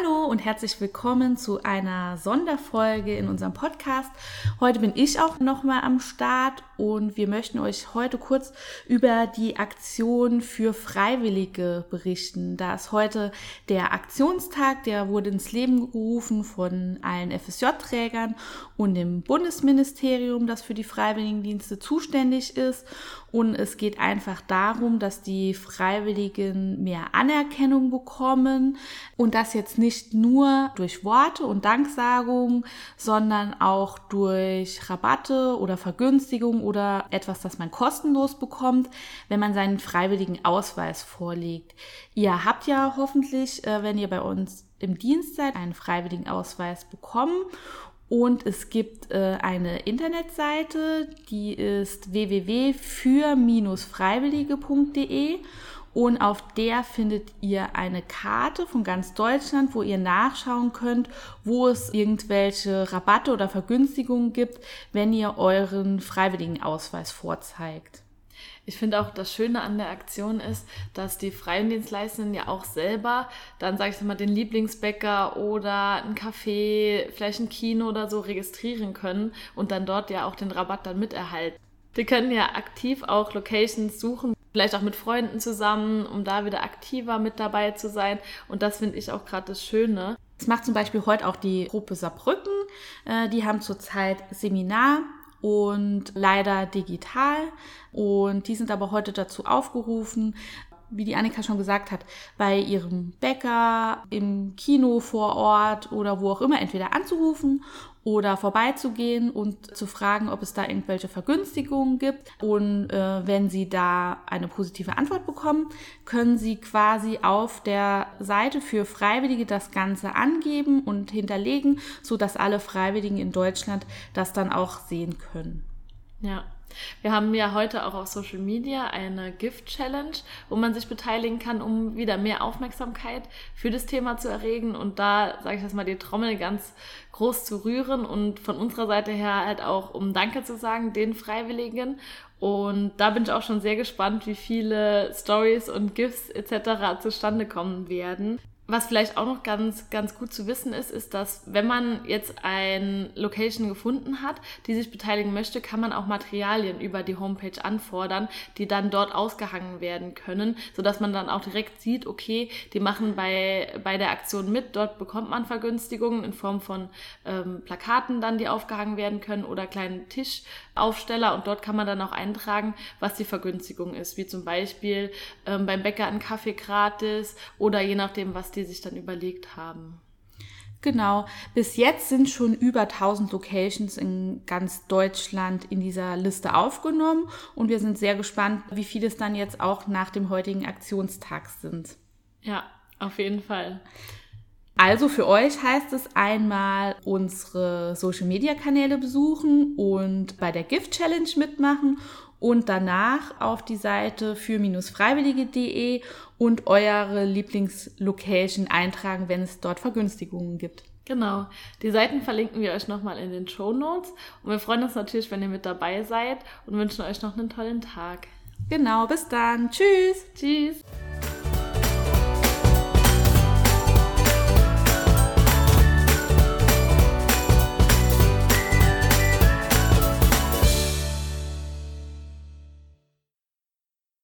Hallo und herzlich willkommen zu einer Sonderfolge in unserem Podcast. Heute bin ich auch nochmal am Start und wir möchten euch heute kurz über die Aktion für Freiwillige berichten. Da ist heute der Aktionstag, der wurde ins Leben gerufen von allen FSJ-Trägern und dem Bundesministerium, das für die Freiwilligendienste zuständig ist. Und es geht einfach darum, dass die Freiwilligen mehr Anerkennung bekommen und das jetzt nicht nur durch Worte und Danksagung, sondern auch durch Rabatte oder Vergünstigung oder etwas, das man kostenlos bekommt, wenn man seinen freiwilligen Ausweis vorlegt. Ihr habt ja hoffentlich, äh, wenn ihr bei uns im Dienst seid, einen freiwilligen Ausweis bekommen und es gibt äh, eine Internetseite, die ist www.für-freiwillige.de und auf der findet ihr eine Karte von ganz Deutschland, wo ihr nachschauen könnt, wo es irgendwelche Rabatte oder Vergünstigungen gibt, wenn ihr euren freiwilligen Ausweis vorzeigt. Ich finde auch, das Schöne an der Aktion ist, dass die Freiwilligendienstleistenden ja auch selber dann, sage ich mal, den Lieblingsbäcker oder ein Café, vielleicht ein Kino oder so registrieren können und dann dort ja auch den Rabatt dann miterhalten. Die können ja aktiv auch Locations suchen, vielleicht auch mit Freunden zusammen, um da wieder aktiver mit dabei zu sein. Und das finde ich auch gerade das Schöne. Das macht zum Beispiel heute auch die Gruppe Saarbrücken. Äh, die haben zurzeit Seminar und leider digital. Und die sind aber heute dazu aufgerufen, wie die Annika schon gesagt hat, bei ihrem Bäcker, im Kino vor Ort oder wo auch immer entweder anzurufen oder vorbeizugehen und zu fragen, ob es da irgendwelche Vergünstigungen gibt. Und äh, wenn Sie da eine positive Antwort bekommen, können Sie quasi auf der Seite für Freiwillige das Ganze angeben und hinterlegen, sodass alle Freiwilligen in Deutschland das dann auch sehen können. Ja, wir haben ja heute auch auf Social Media eine Gift Challenge, wo man sich beteiligen kann, um wieder mehr Aufmerksamkeit für das Thema zu erregen und da, sage ich das mal, die Trommel ganz groß zu rühren und von unserer Seite her halt auch, um Danke zu sagen, den Freiwilligen. Und da bin ich auch schon sehr gespannt, wie viele Stories und Gifts etc. zustande kommen werden. Was vielleicht auch noch ganz, ganz gut zu wissen ist, ist, dass wenn man jetzt ein Location gefunden hat, die sich beteiligen möchte, kann man auch Materialien über die Homepage anfordern, die dann dort ausgehangen werden können, sodass man dann auch direkt sieht, okay, die machen bei, bei der Aktion mit, dort bekommt man Vergünstigungen in Form von ähm, Plakaten dann, die aufgehangen werden können oder kleinen Tischaufsteller und dort kann man dann auch eintragen, was die Vergünstigung ist, wie zum Beispiel ähm, beim Bäcker ein Kaffee gratis oder je nachdem, was die die sich dann überlegt haben. Genau, bis jetzt sind schon über 1000 Locations in ganz Deutschland in dieser Liste aufgenommen und wir sind sehr gespannt, wie viele es dann jetzt auch nach dem heutigen Aktionstag sind. Ja, auf jeden Fall. Also für euch heißt es einmal unsere Social-Media-Kanäle besuchen und bei der Gift Challenge mitmachen und danach auf die Seite für-freiwillige.de und eure Lieblingslocation eintragen, wenn es dort Vergünstigungen gibt. Genau. Die Seiten verlinken wir euch nochmal in den Show Notes. Und wir freuen uns natürlich, wenn ihr mit dabei seid und wünschen euch noch einen tollen Tag. Genau, bis dann. Tschüss. Tschüss.